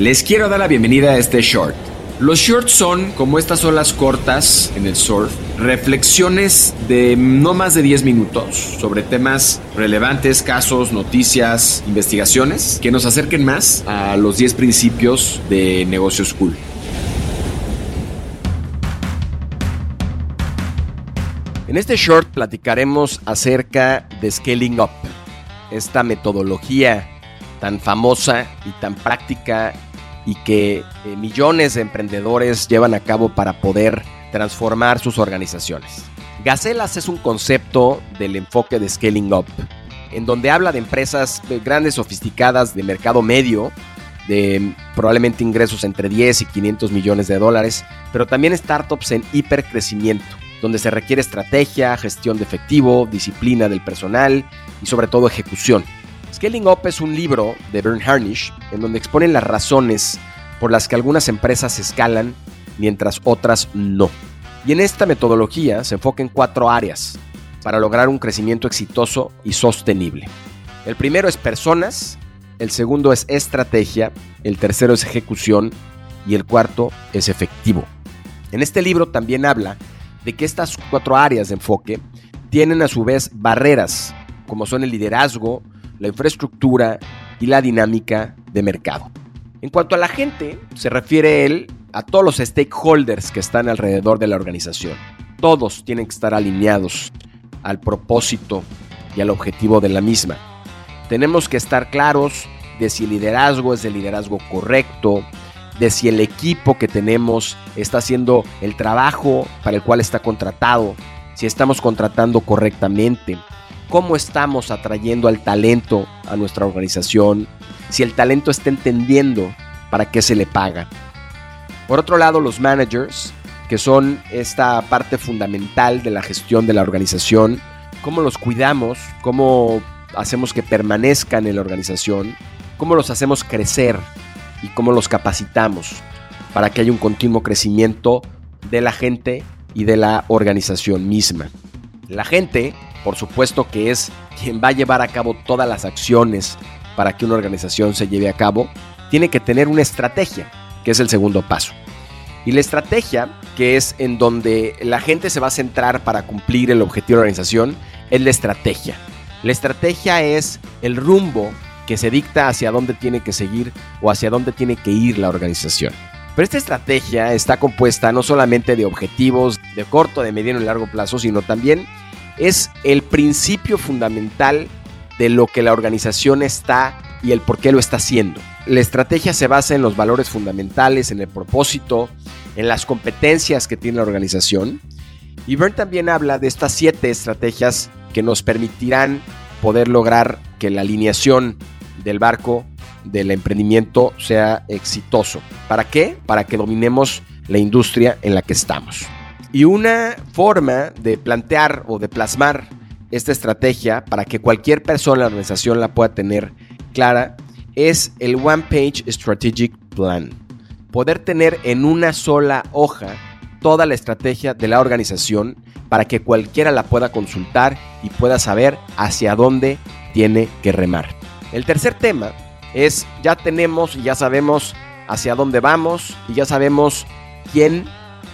Les quiero dar la bienvenida a este short. Los shorts son, como estas olas cortas en el surf, reflexiones de no más de 10 minutos sobre temas relevantes, casos, noticias, investigaciones, que nos acerquen más a los 10 principios de negocios cool. En este short platicaremos acerca de Scaling Up, esta metodología tan famosa y tan práctica y que eh, millones de emprendedores llevan a cabo para poder transformar sus organizaciones. Gacelas es un concepto del enfoque de Scaling Up, en donde habla de empresas grandes, sofisticadas, de mercado medio, de probablemente ingresos entre 10 y 500 millones de dólares, pero también startups en hipercrecimiento, donde se requiere estrategia, gestión de efectivo, disciplina del personal y sobre todo ejecución. Scaling Up es un libro de Bern Harnish en donde exponen las razones por las que algunas empresas escalan mientras otras no. Y en esta metodología se enfoca en cuatro áreas para lograr un crecimiento exitoso y sostenible. El primero es personas, el segundo es estrategia, el tercero es ejecución y el cuarto es efectivo. En este libro también habla de que estas cuatro áreas de enfoque tienen a su vez barreras, como son el liderazgo, la infraestructura y la dinámica de mercado. En cuanto a la gente, se refiere él a todos los stakeholders que están alrededor de la organización. Todos tienen que estar alineados al propósito y al objetivo de la misma. Tenemos que estar claros de si el liderazgo es el liderazgo correcto, de si el equipo que tenemos está haciendo el trabajo para el cual está contratado, si estamos contratando correctamente, cómo estamos atrayendo al talento a nuestra organización, si el talento está entendiendo para qué se le paga. Por otro lado, los managers, que son esta parte fundamental de la gestión de la organización, cómo los cuidamos, cómo hacemos que permanezcan en la organización, cómo los hacemos crecer y cómo los capacitamos para que haya un continuo crecimiento de la gente y de la organización misma. La gente por supuesto que es quien va a llevar a cabo todas las acciones para que una organización se lleve a cabo, tiene que tener una estrategia, que es el segundo paso. Y la estrategia, que es en donde la gente se va a centrar para cumplir el objetivo de la organización, es la estrategia. La estrategia es el rumbo que se dicta hacia dónde tiene que seguir o hacia dónde tiene que ir la organización. Pero esta estrategia está compuesta no solamente de objetivos de corto, de mediano y largo plazo, sino también es el principio fundamental de lo que la organización está y el por qué lo está haciendo. La estrategia se basa en los valores fundamentales, en el propósito, en las competencias que tiene la organización. Y Bern también habla de estas siete estrategias que nos permitirán poder lograr que la alineación del barco del emprendimiento sea exitoso. ¿Para qué? Para que dominemos la industria en la que estamos. Y una forma de plantear o de plasmar esta estrategia para que cualquier persona en la organización la pueda tener clara es el One Page Strategic Plan. Poder tener en una sola hoja toda la estrategia de la organización para que cualquiera la pueda consultar y pueda saber hacia dónde tiene que remar. El tercer tema es ya tenemos y ya sabemos hacia dónde vamos y ya sabemos quién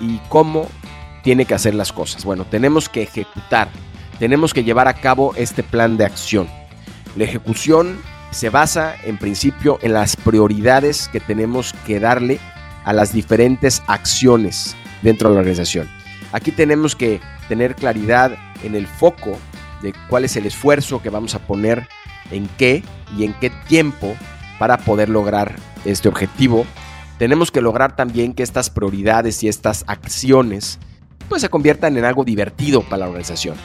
y cómo tiene que hacer las cosas. Bueno, tenemos que ejecutar, tenemos que llevar a cabo este plan de acción. La ejecución se basa en principio en las prioridades que tenemos que darle a las diferentes acciones dentro de la organización. Aquí tenemos que tener claridad en el foco de cuál es el esfuerzo que vamos a poner en qué y en qué tiempo para poder lograr este objetivo. Tenemos que lograr también que estas prioridades y estas acciones pues se conviertan en algo divertido para la organización,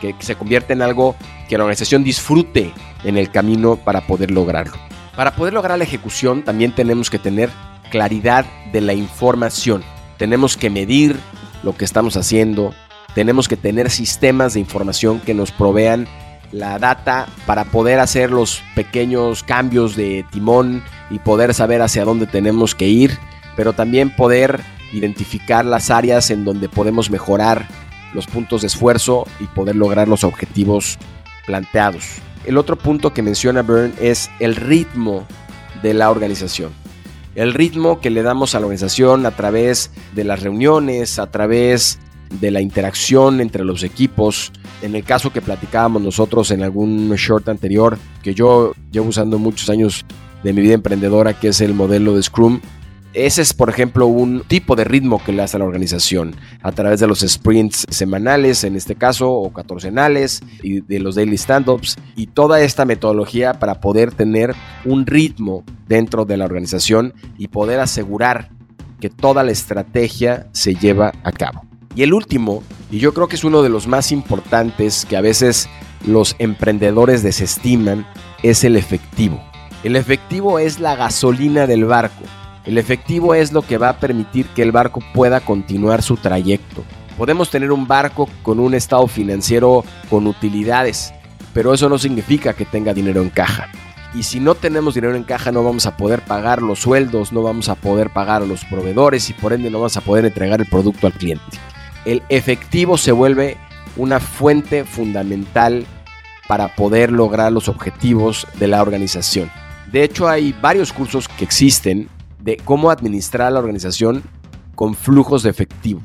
que se convierta en algo que la organización disfrute en el camino para poder lograrlo. Para poder lograr la ejecución también tenemos que tener claridad de la información. Tenemos que medir lo que estamos haciendo, tenemos que tener sistemas de información que nos provean la data para poder hacer los pequeños cambios de timón y poder saber hacia dónde tenemos que ir, pero también poder identificar las áreas en donde podemos mejorar los puntos de esfuerzo y poder lograr los objetivos planteados. El otro punto que menciona Byrne es el ritmo de la organización. El ritmo que le damos a la organización a través de las reuniones, a través de la interacción entre los equipos. En el caso que platicábamos nosotros en algún short anterior, que yo llevo usando muchos años de mi vida emprendedora, que es el modelo de Scrum, ese es, por ejemplo, un tipo de ritmo que le hace a la organización a través de los sprints semanales, en este caso, o catorcenales, y de los daily stand-ups, y toda esta metodología para poder tener un ritmo dentro de la organización y poder asegurar que toda la estrategia se lleva a cabo. Y el último, y yo creo que es uno de los más importantes que a veces los emprendedores desestiman, es el efectivo. El efectivo es la gasolina del barco. El efectivo es lo que va a permitir que el barco pueda continuar su trayecto. Podemos tener un barco con un estado financiero con utilidades, pero eso no significa que tenga dinero en caja. Y si no tenemos dinero en caja no vamos a poder pagar los sueldos, no vamos a poder pagar a los proveedores y por ende no vamos a poder entregar el producto al cliente el efectivo se vuelve una fuente fundamental para poder lograr los objetivos de la organización. De hecho, hay varios cursos que existen de cómo administrar la organización con flujos de efectivo.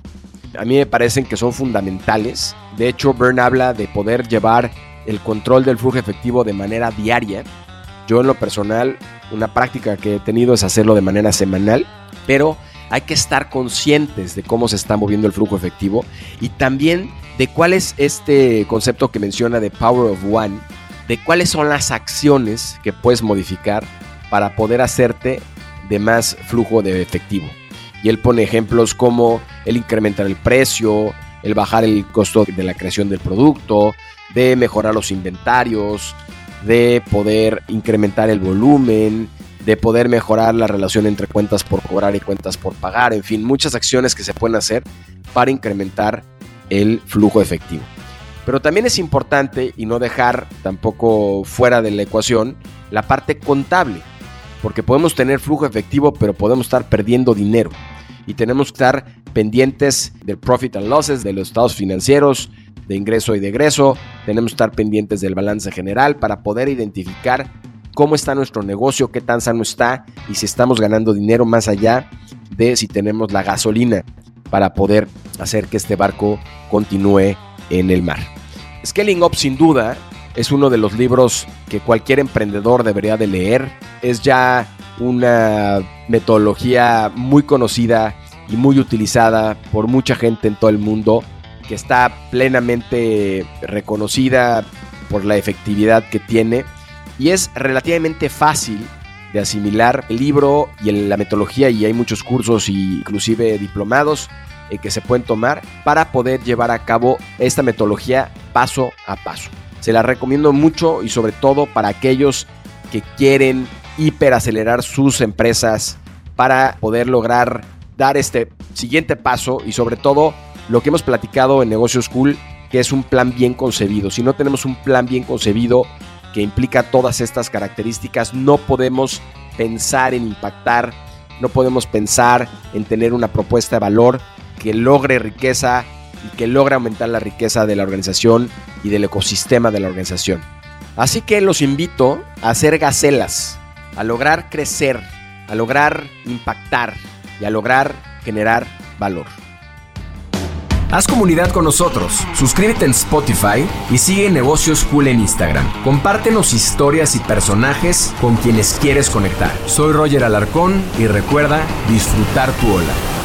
A mí me parecen que son fundamentales. De hecho, Bern habla de poder llevar el control del flujo efectivo de manera diaria. Yo en lo personal, una práctica que he tenido es hacerlo de manera semanal, pero hay que estar conscientes de cómo se está moviendo el flujo efectivo y también de cuál es este concepto que menciona de Power of One, de cuáles son las acciones que puedes modificar para poder hacerte de más flujo de efectivo. Y él pone ejemplos como el incrementar el precio, el bajar el costo de la creación del producto, de mejorar los inventarios, de poder incrementar el volumen, de poder mejorar la relación entre cuentas por cobrar y cuentas por pagar, en fin, muchas acciones que se pueden hacer para incrementar el flujo efectivo. Pero también es importante y no dejar tampoco fuera de la ecuación la parte contable, porque podemos tener flujo efectivo, pero podemos estar perdiendo dinero y tenemos que estar pendientes del profit and losses, de los estados financieros, de ingreso y de tenemos que estar pendientes del balance general para poder identificar cómo está nuestro negocio, qué tan sano está y si estamos ganando dinero más allá de si tenemos la gasolina para poder hacer que este barco continúe en el mar. Scaling Up sin duda es uno de los libros que cualquier emprendedor debería de leer. Es ya una metodología muy conocida y muy utilizada por mucha gente en todo el mundo, que está plenamente reconocida por la efectividad que tiene y es relativamente fácil de asimilar el libro y la metodología y hay muchos cursos e inclusive diplomados eh, que se pueden tomar para poder llevar a cabo esta metodología paso a paso. Se la recomiendo mucho y sobre todo para aquellos que quieren hiperacelerar sus empresas para poder lograr dar este siguiente paso y sobre todo lo que hemos platicado en Negocio School, que es un plan bien concebido. Si no tenemos un plan bien concebido, que implica todas estas características, no podemos pensar en impactar, no podemos pensar en tener una propuesta de valor que logre riqueza y que logre aumentar la riqueza de la organización y del ecosistema de la organización. Así que los invito a hacer gacelas, a lograr crecer, a lograr impactar y a lograr generar valor. Haz comunidad con nosotros, suscríbete en Spotify y sigue Negocios Cool en Instagram. Compártenos historias y personajes con quienes quieres conectar. Soy Roger Alarcón y recuerda disfrutar tu ola.